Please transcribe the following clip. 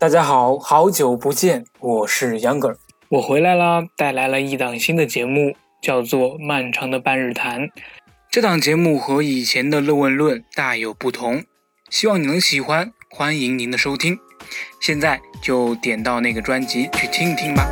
大家好，好久不见，我是杨哥，我回来啦，带来了一档新的节目，叫做《漫长的半日谈》。这档节目和以前的《乐问论》大有不同，希望你能喜欢，欢迎您的收听。现在就点到那个专辑去听一听吧。